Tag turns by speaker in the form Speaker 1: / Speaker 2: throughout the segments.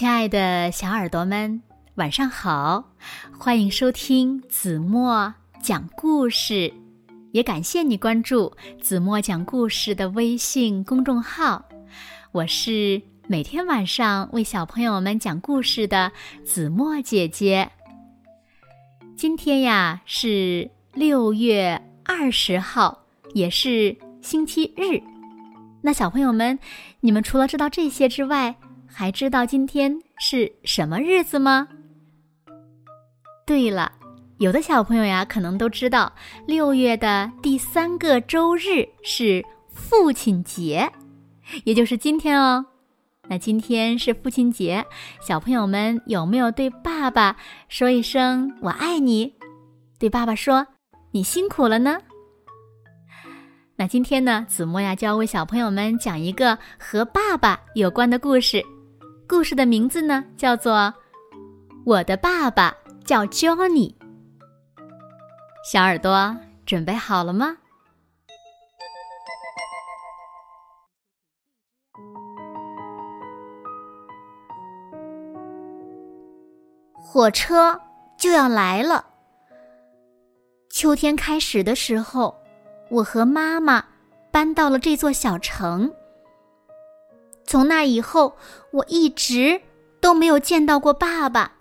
Speaker 1: 亲爱的小耳朵们，晚上好！欢迎收听子墨讲故事，也感谢你关注子墨讲故事的微信公众号。我是每天晚上为小朋友们讲故事的子墨姐姐。今天呀是六月二十号，也是星期日。那小朋友们，你们除了知道这些之外，还知道今天是什么日子吗？对了，有的小朋友呀，可能都知道六月的第三个周日是父亲节，也就是今天哦。那今天是父亲节，小朋友们有没有对爸爸说一声“我爱你”？对爸爸说“你辛苦了呢”？那今天呢，子墨呀就要为小朋友们讲一个和爸爸有关的故事。故事的名字呢，叫做《我的爸爸叫 Johnny》。小耳朵准备好了吗？火车就要来了。秋天开始的时候。我和妈妈搬到了这座小城。从那以后，我一直都没有见到过爸爸。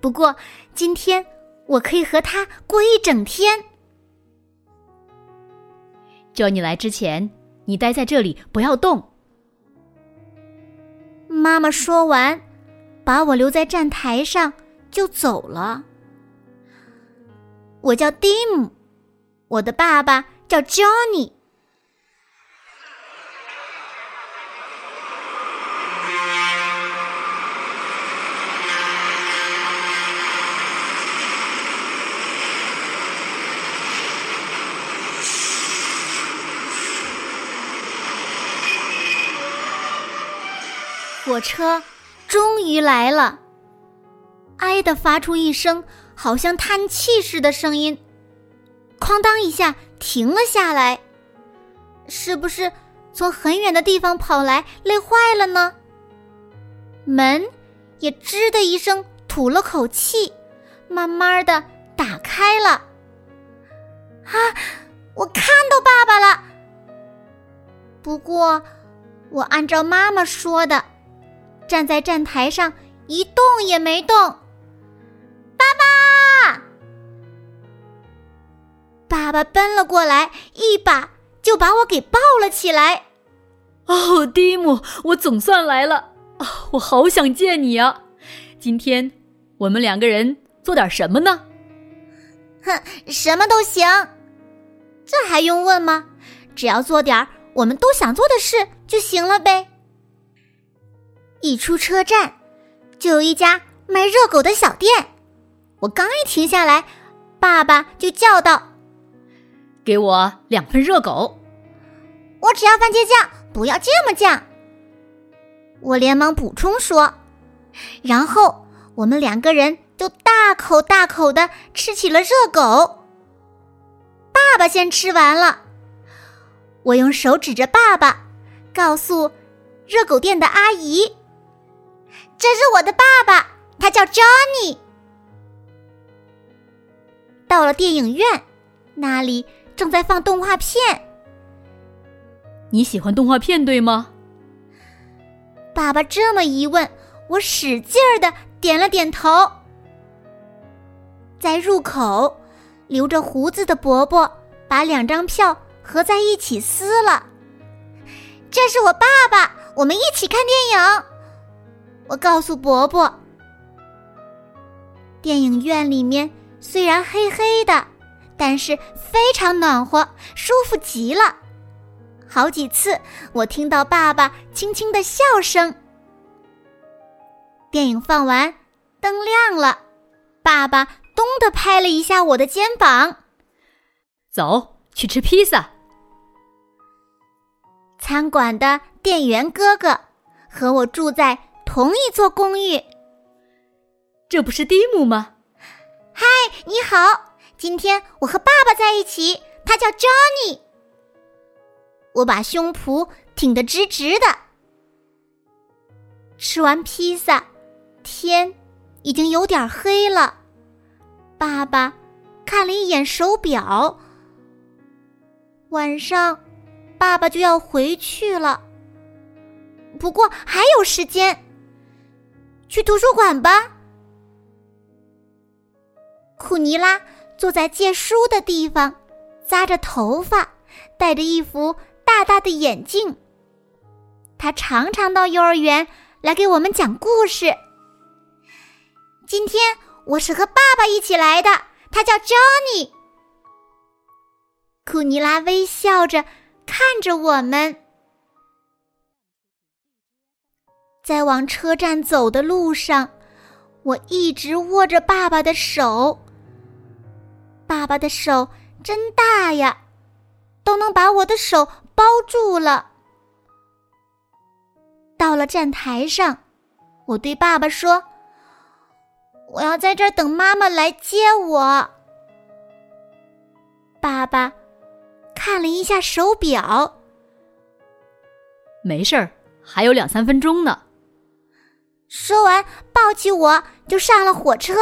Speaker 1: 不过今天我可以和他过一整天。叫你来之前，你待在这里，不要动。妈妈说完，把我留在站台上就走了。我叫蒂姆。我的爸爸叫 Johnny。火车终于来了，哀的发出一声好像叹气似的声音。哐当一下停了下来，是不是从很远的地方跑来累坏了呢？门也吱的一声吐了口气，慢慢的打开了。啊，我看到爸爸了。不过，我按照妈妈说的，站在站台上一动也没动。爸爸。爸爸奔了过来，一把就把我给抱了起来。
Speaker 2: 哦，蒂姆，我总算来了！啊，我好想见你啊！今天我们两个人做点什么呢？
Speaker 1: 哼，什么都行，这还用问吗？只要做点我们都想做的事就行了呗。一出车站，就有一家卖热狗的小店。我刚一停下来，爸爸就叫道。
Speaker 2: 给我两份热狗，
Speaker 1: 我只要番茄酱，不要芥末酱。我连忙补充说，然后我们两个人就大口大口的吃起了热狗。爸爸先吃完了，我用手指着爸爸，告诉热狗店的阿姨：“这是我的爸爸，他叫 Johnny。”到了电影院，那里。正在放动画片，
Speaker 2: 你喜欢动画片对吗？
Speaker 1: 爸爸这么一问，我使劲儿的点了点头。在入口，留着胡子的伯伯把两张票合在一起撕了。这是我爸爸，我们一起看电影。我告诉伯伯，电影院里面虽然黑黑的。但是非常暖和，舒服极了。好几次，我听到爸爸轻轻的笑声。电影放完，灯亮了，爸爸咚的拍了一下我的肩膀：“
Speaker 2: 走去吃披萨。”
Speaker 1: 餐馆的店员哥哥和我住在同一座公寓。
Speaker 2: 这不是蒂姆吗？
Speaker 1: 嗨，你好。今天我和爸爸在一起，他叫 Johnny。我把胸脯挺得直直的。吃完披萨，天已经有点黑了。爸爸看了一眼手表，晚上爸爸就要回去了。不过还有时间，去图书馆吧。库尼拉坐在借书的地方，扎着头发，戴着一副大大的眼镜。他常常到幼儿园来给我们讲故事。今天我是和爸爸一起来的，他叫 Johnny。库尼拉微笑着看着我们，在往车站走的路上，我一直握着爸爸的手。爸爸的手真大呀，都能把我的手包住了。到了站台上，我对爸爸说：“我要在这儿等妈妈来接我。”爸爸看了一下手表，
Speaker 3: 没事儿，还有两三分钟呢。
Speaker 1: 说完，抱起我就上了火车。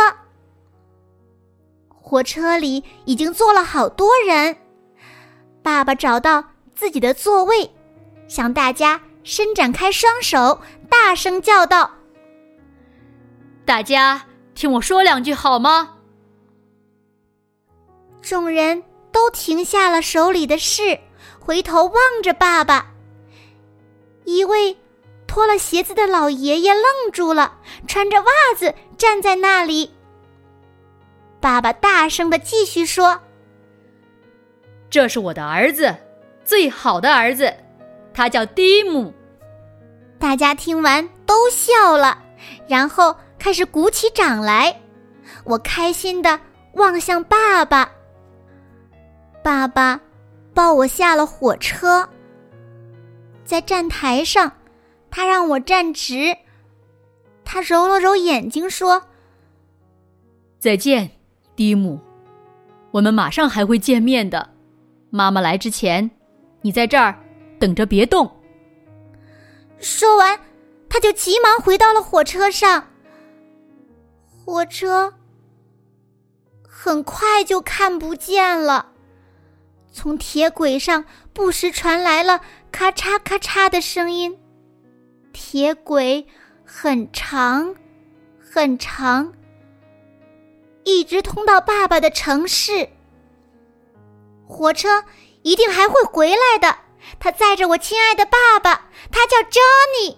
Speaker 1: 火车里已经坐了好多人，爸爸找到自己的座位，向大家伸展开双手，大声叫道：“
Speaker 3: 大家听我说两句好吗？”
Speaker 1: 众人都停下了手里的事，回头望着爸爸。一位脱了鞋子的老爷爷愣住了，穿着袜子站在那里。爸爸大声的继续说：“
Speaker 3: 这是我的儿子，最好的儿子，他叫蒂姆。”
Speaker 1: 大家听完都笑了，然后开始鼓起掌来。我开心的望向爸爸。爸爸抱我下了火车，在站台上，他让我站直。他揉了揉眼睛说：“
Speaker 3: 再见。”蒂姆，我们马上还会见面的。妈妈来之前，你在这儿等着，别动。
Speaker 1: 说完，他就急忙回到了火车上。火车很快就看不见了，从铁轨上不时传来了咔嚓咔嚓的声音。铁轨很长，很长。一直通到爸爸的城市。火车一定还会回来的。他载着我亲爱的爸爸，他叫 Johnny。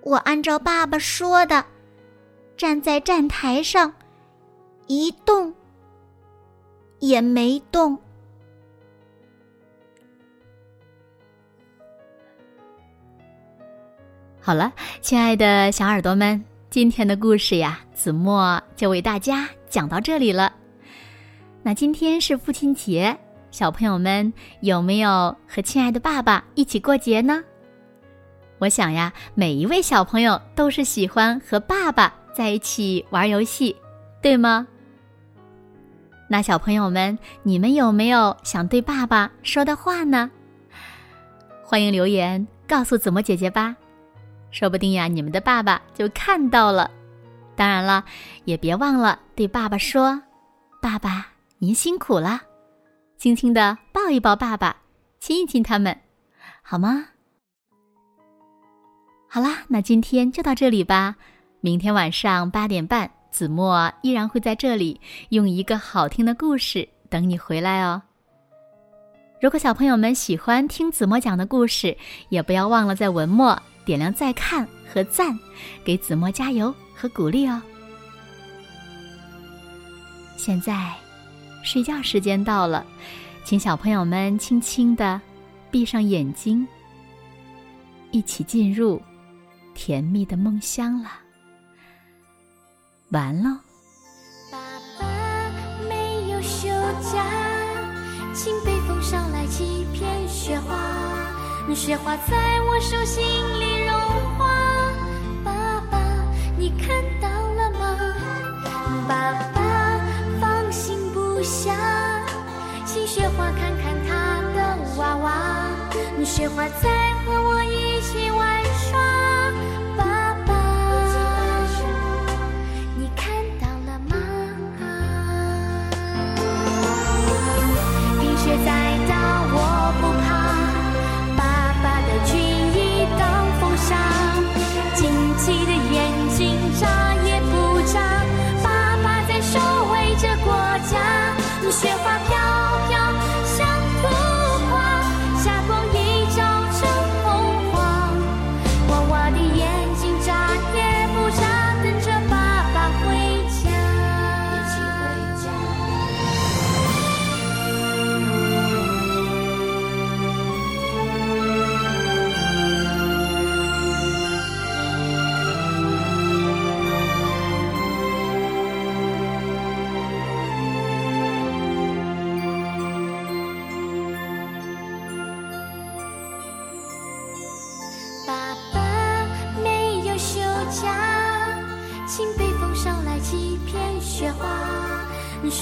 Speaker 1: 我按照爸爸说的，站在站台上，一动也没动。
Speaker 3: 好了，亲爱的小耳朵们。今天的故事呀，子墨就为大家讲到这里了。那今天是父亲节，小朋友们有没有和亲爱的爸爸一起过节呢？我想呀，每一位小朋友都是喜欢和爸爸在一起玩游戏，对吗？那小朋友们，你们有没有想对爸爸说的话呢？欢迎留言告诉子墨姐姐吧。说不定呀，你们的爸爸就看到了。当然了，也别忘了对爸爸说：“爸爸，您辛苦了。”轻轻的抱一抱爸爸，亲一亲他们，好吗？好啦，那今天就到这里吧。明天晚上八点半，子墨依然会在这里用一个好听的故事等你回来哦。如果小朋友们喜欢听子墨讲的故事，也不要忘了在文末。点亮再看和赞，给子墨加油和鼓励哦！现在睡觉时间到了，请小朋友们轻轻的闭上眼睛，一起进入甜蜜的梦乡了。完喽！
Speaker 4: 爸爸没有休假，请北风捎来几片雪花。雪花在我手心里融化爸爸你看到了吗爸爸放心不下请雪花看看他的娃娃雪花在和我一起
Speaker 3: 玩耍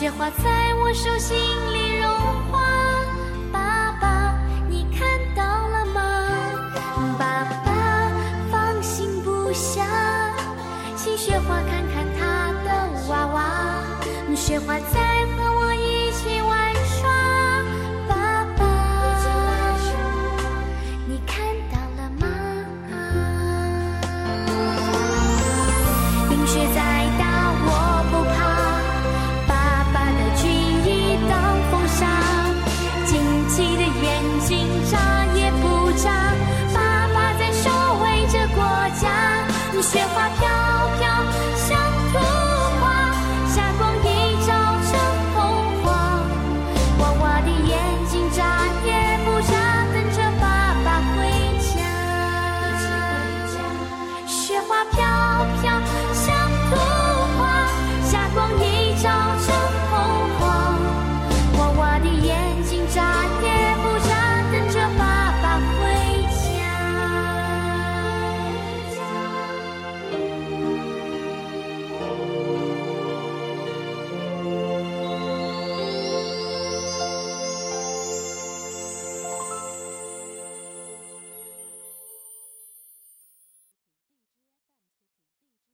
Speaker 3: 雪花在我手心里融化爸爸你看到了吗爸爸放心不下请雪花看看他的娃娃雪花在雪花飘